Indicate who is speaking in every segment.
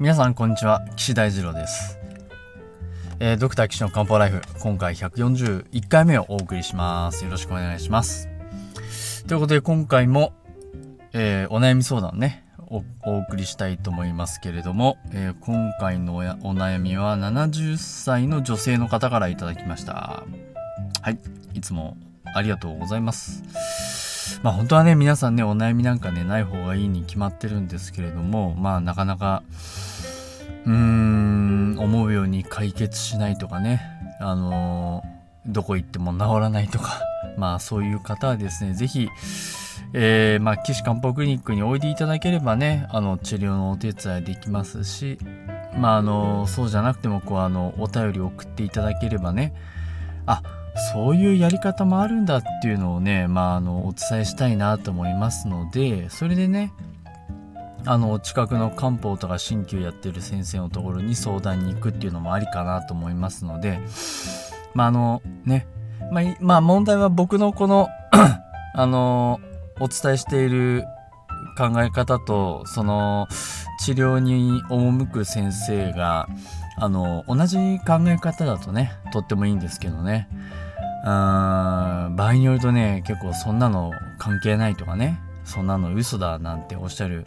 Speaker 1: 皆さんこんにちは岸大二郎です、えー、ドクター岸の漢方ライフ今回141回目をお送りします。よろしくお願いします。ということで今回も、えーお悩み相談ねお送りしたいと思いますけれども、えー今回のおお悩みは70歳の女性の方からいただきました。はいいつもありがとうございます。まあ本当はね皆さんねお悩みなんかねない方がいいに決まってるんですけれどもまあなかなかうーん思うように解決しないとかね。あのーどこ行っても治らないとか。まあそういう方はですね是非えーまあ岸漢方クリニックにおいでいただければねあの治療のお手伝いできますしまああのそうじゃなくてもこうあのお便り送っていただければね。あそういうやり方もあるんだっていうのをね、まあ、あのお伝えしたいなと思いますのでそれでねあの近くの漢方とか鍼灸やってる先生のところに相談に行くっていうのもありかなと思いますのでまああのねまあ、まあ問題は僕のこの あのお伝えしている考え方とその治療に赴く先生があの同じ考え方だとねとってもいいんですけどね。うーん場合によるとね結構そんなの関係ないとかね。そんなの嘘だなんておっしゃる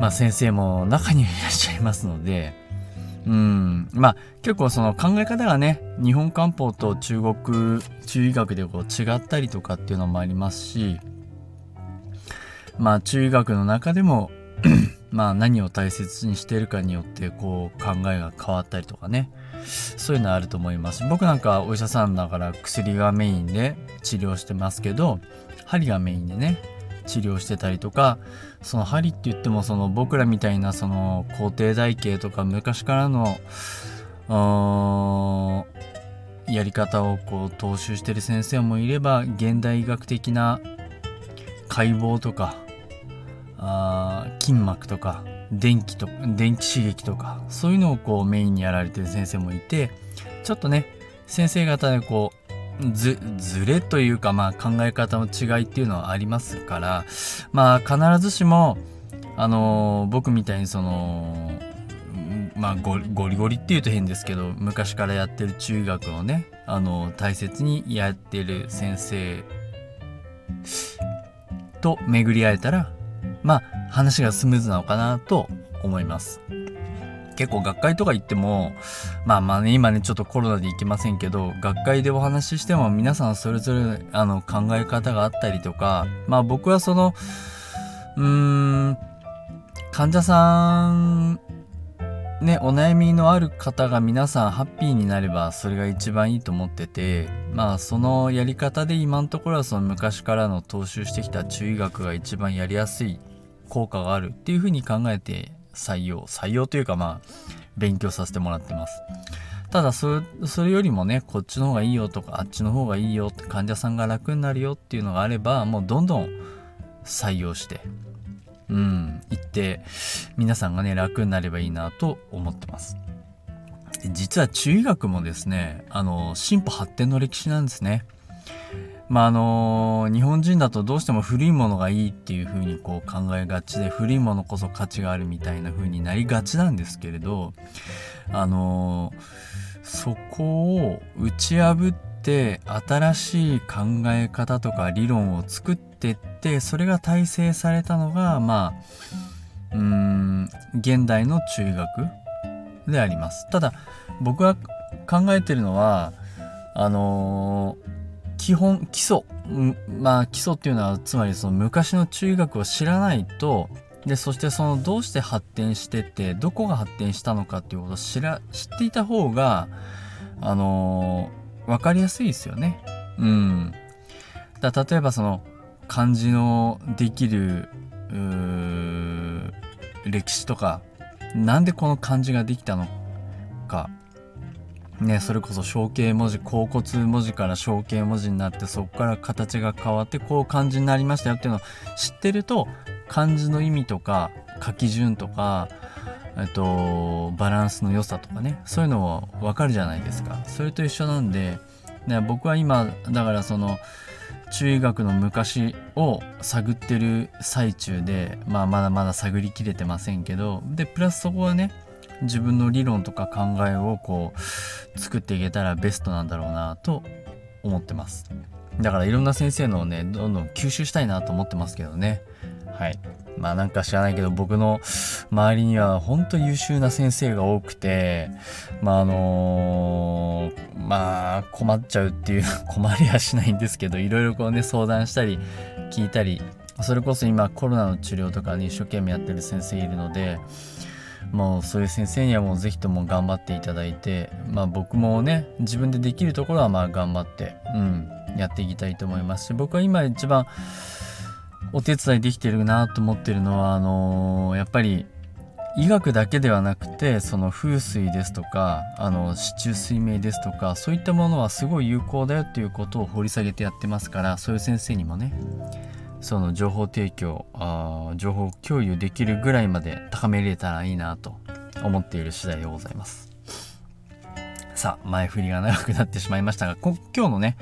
Speaker 1: まあ先生も中にいらっしゃいますのでうん。まあ結構その考え方がね日本漢方と中国中医学でこう違ったりとかっていうのもありますしまあ中医学の中でも まあ何を大切にしてるかによってこう考えが変わったりとかねそういうのあると思います。僕なんかお医者さんだから薬がメインで治療してますけど針がメインでね治療してたりとかその針って言ってもその僕らみたいなその皇帝台形とか昔からのやり方をこう踏襲してる先生もいれば現代医学的な解剖とかあ筋膜とか電気と電気刺激とかそういうのをこうメインにやられてる先生もいてちょっとね先生方でこうずずれというかまあ考え方の違いっていうのはありますからまあ必ずしもあのー僕みたいにそのまあゴリゴリゴリっていうと変ですけど昔からやってる中学をねあの大切にやってる先生と巡り会えたらまあ話がスムーズなのかなと思います。結構学会とか行ってもまあまあね今ねちょっとコロナで行けませんけど学会でお話ししても皆さんそれぞれあの考え方があったりとかまあ僕はそのうーん患者さんねお悩みのある方が皆さんハッピーになればそれが一番いいと思っててまあそのやり方で今のところはその昔からの踏襲してきた中医学が一番やりやすい効果があるっていうふうに考えて採用採用というかまあ勉強させてもらってます。ただそれよりもねこっちの方がいいよとかあっちの方がいいよって患者さんが楽になるよっていうのがあればもうどんどん採用してうん行って皆さんがね楽になればいいなと思ってます。実は中医学もですねあの進歩発展の歴史なんですね。まああの日本人だとどうしても古いものがいいっていう風にこう考えがちで古いものこそ価値があるみたいな風になりがちなんですけれどあのそこを打ち破って新しい考え方とか理論を作ってってそれが大成されたのがまあうん現代の中学であります。ただ僕が考えてるのはあの基本基礎まあ基礎っていうのはつまりその昔の中学を知らないとでそしてそのどうして発展しててどこが発展したのかっていうことを知ら知っていた方があの分かりやすいですよね。うん。だ例えばその漢字のできる歴史とかなんでこの漢字ができたのかね、それこそ象形文字甲骨文字から象形文字になってそこから形が変わってこう漢字になりましたよっていうのを知ってると漢字の意味とか書き順とかえっとバランスの良さとかねそういうのも分かるじゃないですか。それと一緒なんでね僕は今だからその中医学の昔を探ってる最中で、まあ、まだまだ探りきれてませんけどでプラスそこはね自分の理論とか考えをこう作っていけたらベストなんだろうなと思ってます。だからいろんな先生のをねどんどん吸収したいなと思ってますけどね。はい。まあなんか知らないけど僕の周りには本当優秀な先生が多くてまああのー、まあ困っちゃうっていう 困りはしないんですけどいろいろこうね相談したり聞いたりそれこそ今コロナの治療とかに一生懸命やってる先生いるのでもうそういう先生にはもう是非とも頑張っていただいてまあ僕もね自分でできるところはまあ頑張ってうんやっていきたいと思いますし僕は今一番お手伝いできてるなと思ってるのはあのー、やっぱり医学だけではなくてその風水ですとかあの市中水明ですとかそういったものはすごい有効だよっていうことを掘り下げてやってますからそういう先生にもね。その情報提供あ情報共有できるぐらいまで高めれたらいいなと思っている次第でございます。さあ前振りが長くなってしまいましたが今日のね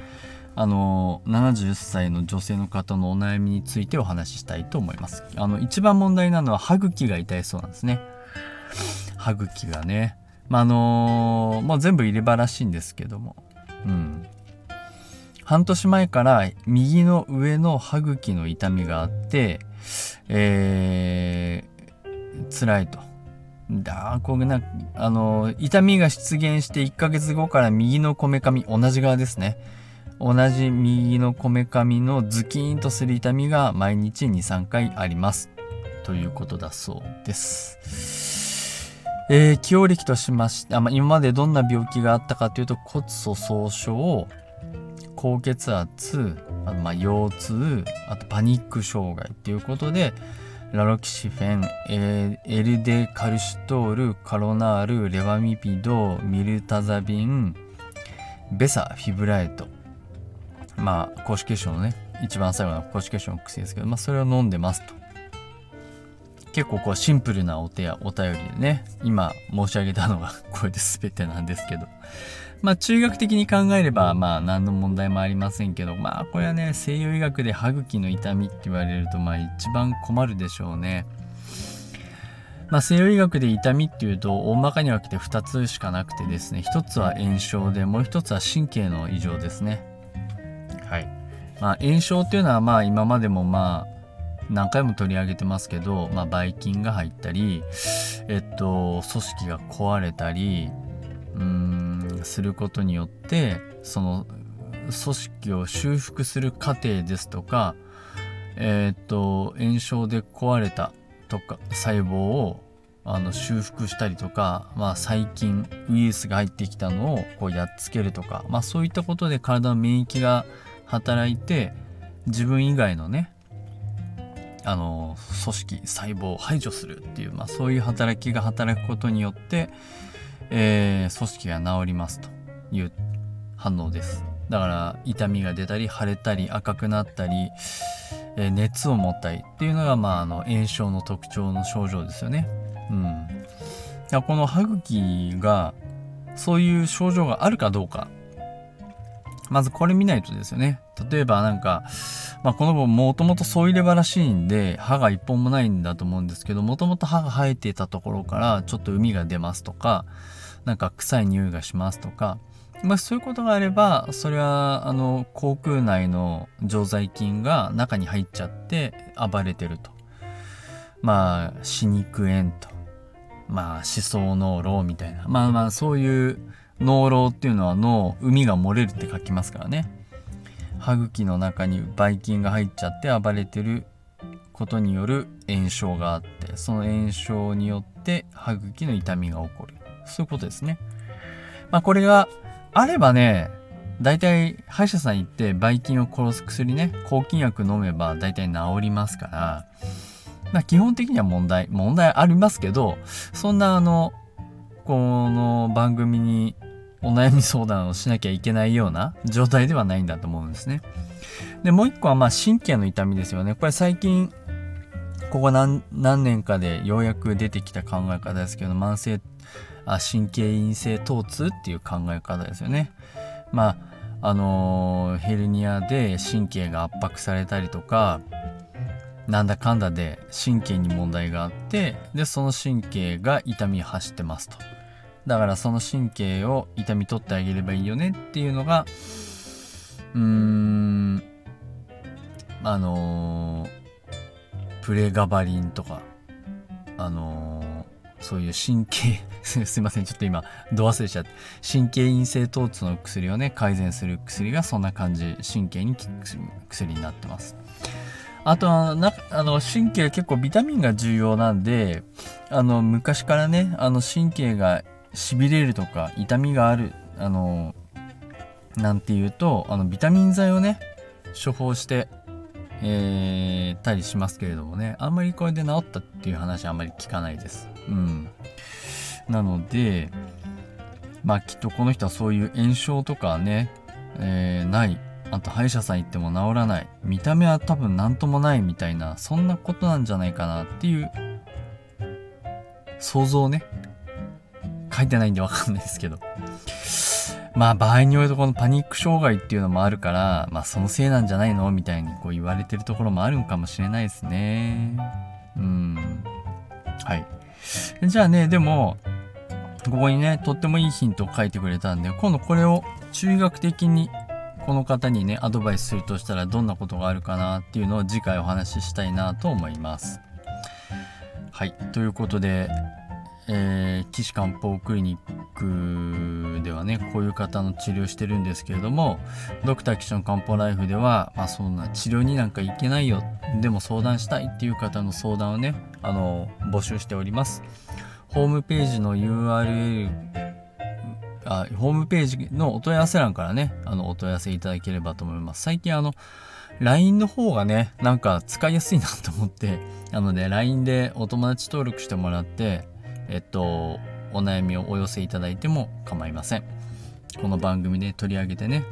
Speaker 1: あの70歳の女性の方のお悩みについてお話ししたいと思います。あの一番問題なのは歯茎が痛いそうなんですね。歯茎がね。まああのもう全部入れ歯らしいんですけども。うん。半年前から右の上の歯茎の痛みがあってえー、辛いとだこれなあの痛みが出現して1ヶ月後から右のこめかみ同じ側ですね同じ右のこめかみのズキーンとする痛みが毎日2、3回あります。ということだそうです。えー、起用歴としまして、あまあ、今までどんな病気があったかというと骨粗鬆症、高血圧、あとまあ腰痛、あとパニック障害ということで、ラロキシフェン、えー、エルデカルシトール、カロナール、レバミピド、ミルタザビン、ベサ、フィブライト、まあ、高脂血症のね、一番最後の高脂血症の薬ですけど、まあ、それを飲んでますと。結構こうシンプルなお手やお便りでね、今申し上げたのが これで全てなんですけど。まあ中学的に考えればまあ何の問題もありませんけど、まあこれはね、西洋医学で歯茎の痛みって言われるとまあ一番困るでしょうね。まあ西洋医学で痛みっていうと大まかに分けて2つしかなくてですね、1つは炎症でもう1つは神経の異常ですね。はい。まあ、炎症っていうのはまあ今までもまあ何回も取り上げてますけど、まあ、ばい菌が入ったり、えっと、組織が壊れたり、うん、することによって、その組織を修復する過程ですとか、えっと、炎症で壊れたとか、細胞をあの修復したりとか、まあ、細菌ウイルスが入ってきたのをこうやっつけるとか、まあ、そういったことで体の免疫が働いて自分以外のねあの組織細胞を排除するっていう、まあ、そういう働きが働くことによって、えー、組織が治りますという反応ですだから痛みが出たり腫れたり赤くなったり、えー、熱を持ったりっていうのが、まあ、あの炎症の特徴の症状ですよね。うん、この歯茎がそういう症状があるかどうかまずこれ見ないとですよね。例えばなんか、まあ、この子もともと添いれ歯らしいんで、歯が一本もないんだと思うんですけど、もともと歯が生えていたところからちょっと海が出ますとか、なんか臭い匂いがしますとか、まあ、そういうことがあれば、それは、あの、口腔内の常在菌が中に入っちゃって暴れてると。まあ、歯肉炎と。まあ、思想脳漏みたいな。まあまあ、そういう脳漏っていうのは脳、海が漏れるって書きますからね。歯茎の中にばい菌が入っちゃって暴れてることによる炎症があって、その炎症によって歯茎の痛みが起こる。そういうことですね。まあこれがあればね、大体歯医者さん行ってばい菌を殺す薬ね、抗菌薬飲めば大体治りますから、まあ基本的には問題、問題ありますけど、そんなあの、この番組にお悩み相談をしなきゃいけないような状態ではないんだと思うんですね。で、もう一個はまあ神経の痛みですよね。これ最近、ここ何年かでようやく出てきた考え方ですけど、慢性あ神経陰性疼痛っていう考え方ですよね。まあ、あのー、ヘルニアで神経が圧迫されたりとかなんだかんだで神経に問題があってでその神経が痛み走ってますとだからその神経を痛み取ってあげればいいよねっていうのがうーんあのー、プレガバリンとかあのー、そういう神経 すいませんちょっと今度忘れちゃって神経陰性疼痛の薬をね改善する薬がそんな感じ神経に効く薬になってます。あとはなあの神経結構ビタミンが重要なんであの昔からねあの神経がしびれるとか痛みがあるあのなんていうとあのビタミン剤をね処方してえー、たりしますけれどもねあんまりこれで治ったっていう話あんまり聞かないです。うん。なのでまあきっとこの人はそういう炎症とかね、えー、ない。あと歯医者さん行っても治らない。見た目は多分何ともないみたいなそんなことなんじゃないかなっていう想像をね書いてないんでわかんないですけど。まあ場合によるとこのパニック障害っていうのもあるからまあそのせいなんじゃないのみたいにこう言われてるところもあるんかもしれないですね。うん。はい。じゃあねでもここにねとってもいいヒントを書いてくれたんで今度これを中学的にこの方にねアドバイスするとしたらどんなことがあるかなっていうのを次回お話ししたいなと思います。はい。ということで、えー、岸漢方クリニックではねこういう方の治療してるんですけれどもドクター岸の漢方ライフでは、まあ、そんな治療になんか行けないよでも相談したいっていう方の相談をねあの募集しております。ホームページの URL あホームページのお問い合わせ欄からね、あの、お問い合わせいただければと思います。最近あの、LINE の方がね、なんか使いやすいなと思って、なので LINE でお友達登録してもらって、えっと、お悩みをお寄せいただいても構いません。この番組で取り上げてね、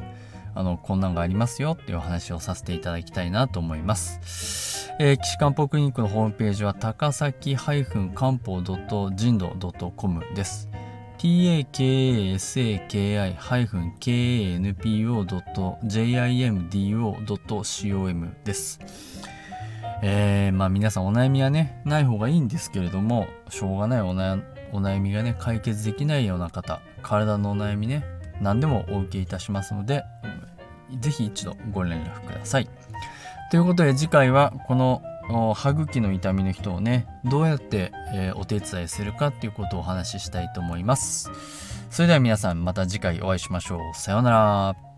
Speaker 1: あの、こんなんがありますよっていうお話をさせていただきたいなと思います。えー、岸漢方クリニックのホームページは高崎漢方人道 .com です。takasaki-kanpo.jimdo.com です。えー、まあ皆さんお悩みはね、ない方がいいんですけれども、しょうがないお悩お悩みがね、解決できないような方、体のお悩みね、何でもお受けいたしますので、ぜひ一度ご連絡ください。ということで次回はこの歯茎の痛みの人をねどうやって、えー、お手伝いするかっていうことをお話ししたいと思います。それでは皆さんまた次回お会いしましょう。さようなら。